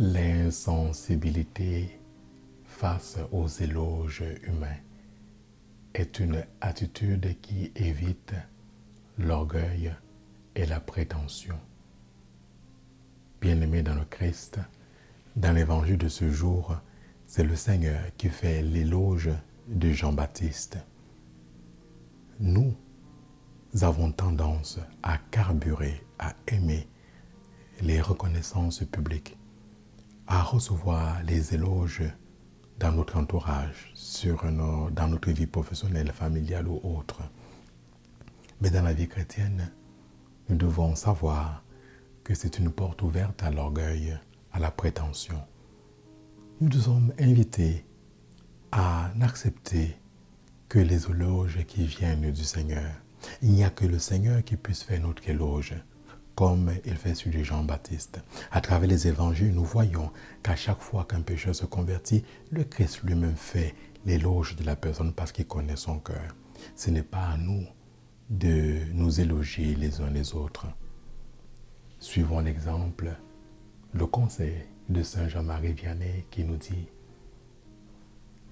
L'insensibilité face aux éloges humains est une attitude qui évite l'orgueil et la prétention. Bien aimé dans le Christ, dans l'évangile de ce jour, c'est le Seigneur qui fait l'éloge de Jean-Baptiste. Nous avons tendance à carburer, à aimer les reconnaissances publiques à recevoir les éloges dans notre entourage, dans notre vie professionnelle, familiale ou autre. Mais dans la vie chrétienne, nous devons savoir que c'est une porte ouverte à l'orgueil, à la prétention. Nous sommes invités à n'accepter que les éloges qui viennent du Seigneur. Il n'y a que le Seigneur qui puisse faire notre éloge, comme il fait sur Jean-Baptiste. À travers les évangiles, nous voyons qu'à chaque fois qu'un pécheur se convertit, le Christ lui-même fait l'éloge de la personne parce qu'il connaît son cœur. Ce n'est pas à nous de nous éloger les uns les autres. Suivons l'exemple, le conseil de Saint Jean-Marie Vianney qui nous dit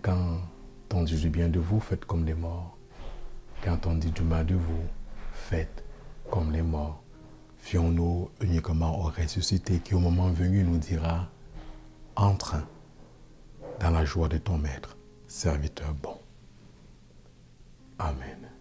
Quand on dit du bien de vous, faites comme les morts. Quand on dit du mal de vous, faites comme les morts. Fions-nous uniquement au ressuscité qui au moment venu nous dira Entre dans la joie de ton maître, serviteur bon. Amen.